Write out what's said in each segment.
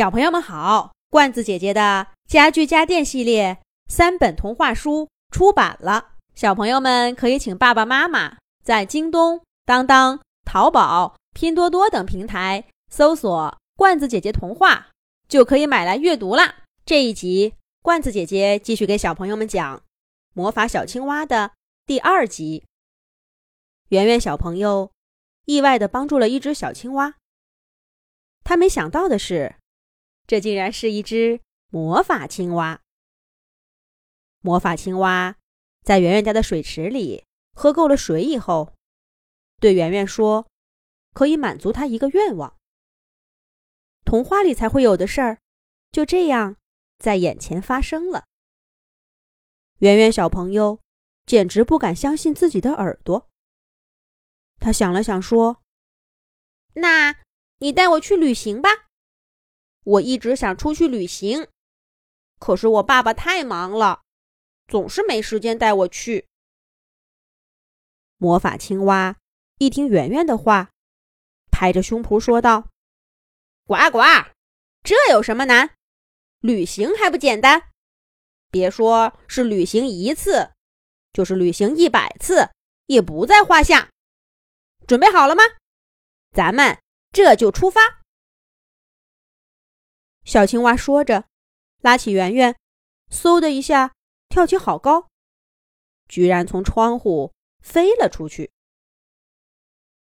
小朋友们好，罐子姐姐的家具家电系列三本童话书出版了，小朋友们可以请爸爸妈妈在京东、当当、淘宝、拼多多等平台搜索“罐子姐姐童话”，就可以买来阅读啦。这一集，罐子姐姐继续给小朋友们讲《魔法小青蛙》的第二集。圆圆小朋友意外的帮助了一只小青蛙，他没想到的是。这竟然是一只魔法青蛙。魔法青蛙在圆圆家的水池里喝够了水以后，对圆圆说：“可以满足他一个愿望。”童话里才会有的事儿，就这样在眼前发生了。圆圆小朋友简直不敢相信自己的耳朵。他想了想说：“那你带我去旅行吧。”我一直想出去旅行，可是我爸爸太忙了，总是没时间带我去。魔法青蛙一听圆圆的话，拍着胸脯说道：“呱呱，这有什么难？旅行还不简单？别说是旅行一次，就是旅行一百次也不在话下。准备好了吗？咱们这就出发。”小青蛙说着，拉起圆圆，嗖的一下跳起好高，居然从窗户飞了出去。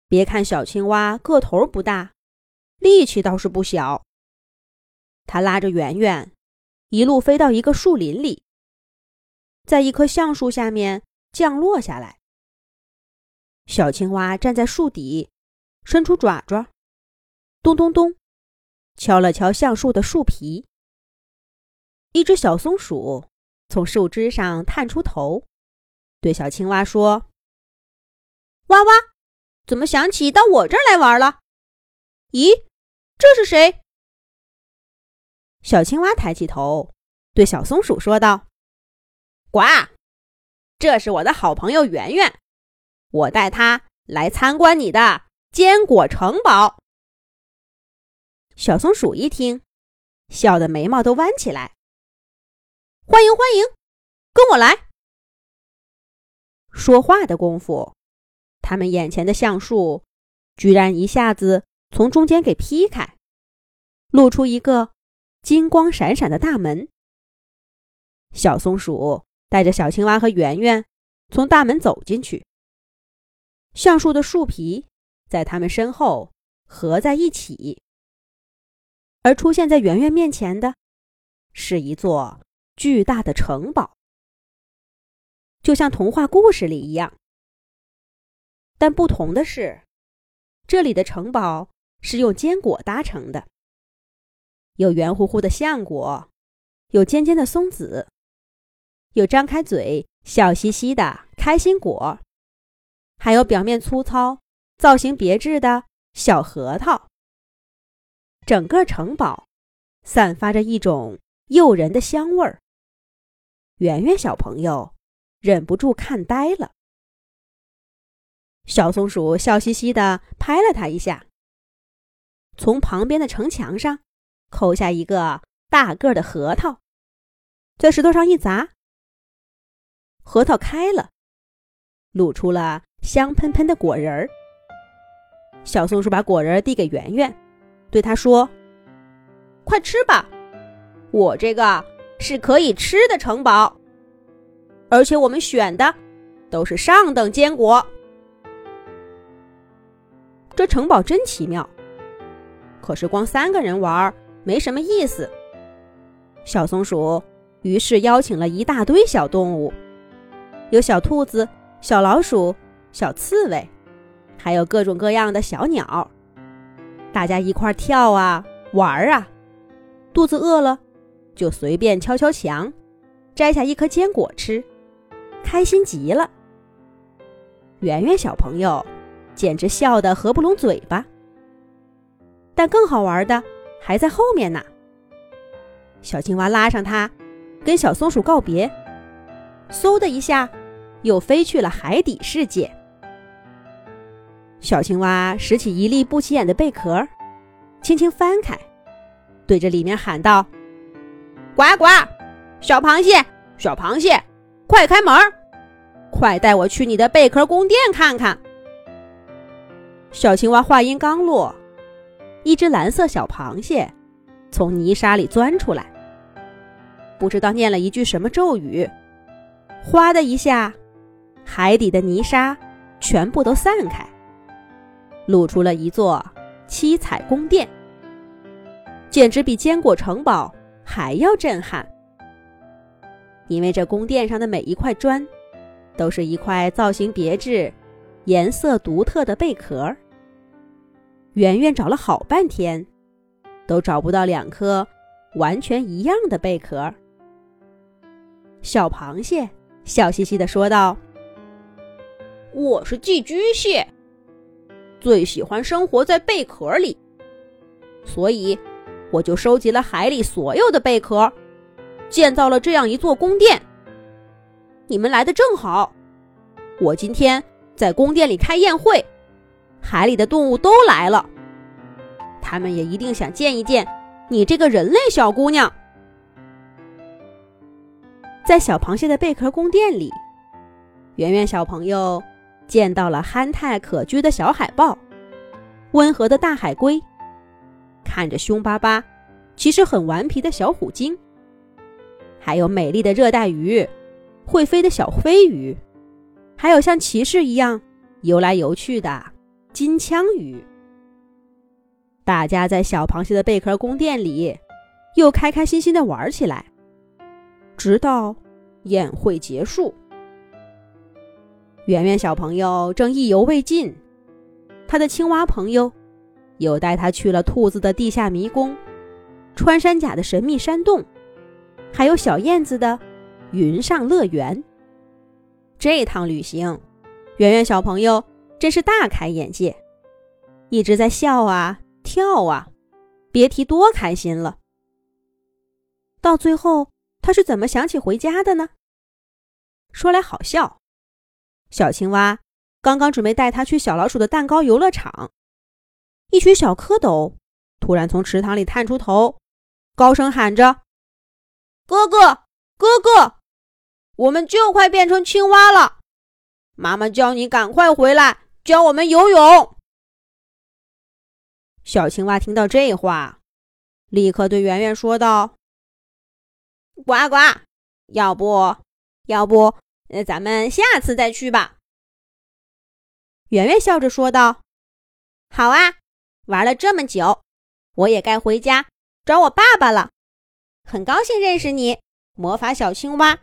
别看小青蛙个头不大，力气倒是不小。它拉着圆圆，一路飞到一个树林里，在一棵橡树下面降落下来。小青蛙站在树底，伸出爪爪，咚咚咚。敲了敲橡树的树皮，一只小松鼠从树枝上探出头，对小青蛙说：“哇哇，怎么想起到我这儿来玩了？咦，这是谁？”小青蛙抬起头，对小松鼠说道：“呱，这是我的好朋友圆圆，我带他来参观你的坚果城堡。”小松鼠一听，笑得眉毛都弯起来。欢迎欢迎，跟我来。说话的功夫，他们眼前的橡树居然一下子从中间给劈开，露出一个金光闪闪的大门。小松鼠带着小青蛙和圆圆从大门走进去，橡树的树皮在他们身后合在一起。而出现在圆圆面前的，是一座巨大的城堡，就像童话故事里一样。但不同的是，这里的城堡是用坚果搭成的，有圆乎乎的橡果，有尖尖的松子，有张开嘴笑嘻嘻的开心果，还有表面粗糙、造型别致的小核桃。整个城堡散发着一种诱人的香味儿。圆圆小朋友忍不住看呆了。小松鼠笑嘻嘻的拍了它一下，从旁边的城墙上抠下一个大个的核桃，在石头上一砸，核桃开了，露出了香喷喷的果仁儿。小松鼠把果仁递给圆圆。对他说：“快吃吧，我这个是可以吃的城堡，而且我们选的都是上等坚果。这城堡真奇妙，可是光三个人玩没什么意思。小松鼠于是邀请了一大堆小动物，有小兔子、小老鼠、小刺猬，还有各种各样的小鸟。”大家一块跳啊，玩啊，肚子饿了，就随便敲敲墙，摘下一颗坚果吃，开心极了。圆圆小朋友简直笑得合不拢嘴巴。但更好玩的还在后面呢。小青蛙拉上它，跟小松鼠告别，嗖的一下，又飞去了海底世界。小青蛙拾起一粒不起眼的贝壳，轻轻翻开，对着里面喊道：“呱呱，小螃蟹，小螃蟹，快开门！快带我去你的贝壳宫殿看看！”小青蛙话音刚落，一只蓝色小螃蟹从泥沙里钻出来，不知道念了一句什么咒语，哗的一下，海底的泥沙全部都散开，露出了一座七彩宫殿，简直比坚果城堡还要震撼。因为这宫殿上的每一块砖，都是一块造型别致。颜色独特的贝壳，圆圆找了好半天，都找不到两颗完全一样的贝壳。小螃蟹笑嘻嘻的说道：“我是寄居蟹，最喜欢生活在贝壳里，所以我就收集了海里所有的贝壳，建造了这样一座宫殿。你们来的正好，我今天。”在宫殿里开宴会，海里的动物都来了，他们也一定想见一见你这个人类小姑娘。在小螃蟹的贝壳宫殿里，圆圆小朋友见到了憨态可掬的小海豹，温和的大海龟，看着凶巴巴，其实很顽皮的小虎鲸，还有美丽的热带鱼，会飞的小飞鱼。还有像骑士一样游来游去的金枪鱼。大家在小螃蟹的贝壳宫殿里又开开心心的玩起来，直到宴会结束。圆圆小朋友正意犹未尽，他的青蛙朋友又带他去了兔子的地下迷宫、穿山甲的神秘山洞，还有小燕子的云上乐园。这趟旅行，圆圆小朋友真是大开眼界，一直在笑啊跳啊，别提多开心了。到最后，他是怎么想起回家的呢？说来好笑，小青蛙刚刚准备带它去小老鼠的蛋糕游乐场，一群小蝌蚪突然从池塘里探出头，高声喊着：“哥哥，哥哥！”我们就快变成青蛙了，妈妈叫你赶快回来教我们游泳。小青蛙听到这话，立刻对圆圆说道：“呱呱，要不要不，那咱们下次再去吧。”圆圆笑着说道：“好啊，玩了这么久，我也该回家找我爸爸了。很高兴认识你，魔法小青蛙。”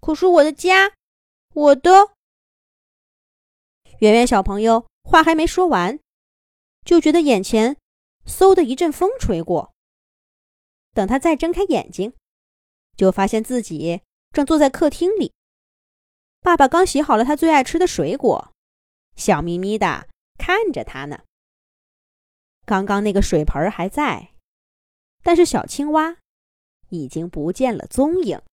可是我的家，我的圆圆小朋友话还没说完，就觉得眼前嗖的一阵风吹过。等他再睁开眼睛，就发现自己正坐在客厅里。爸爸刚洗好了他最爱吃的水果，笑眯眯的看着他呢。刚刚那个水盆还在，但是小青蛙已经不见了踪影。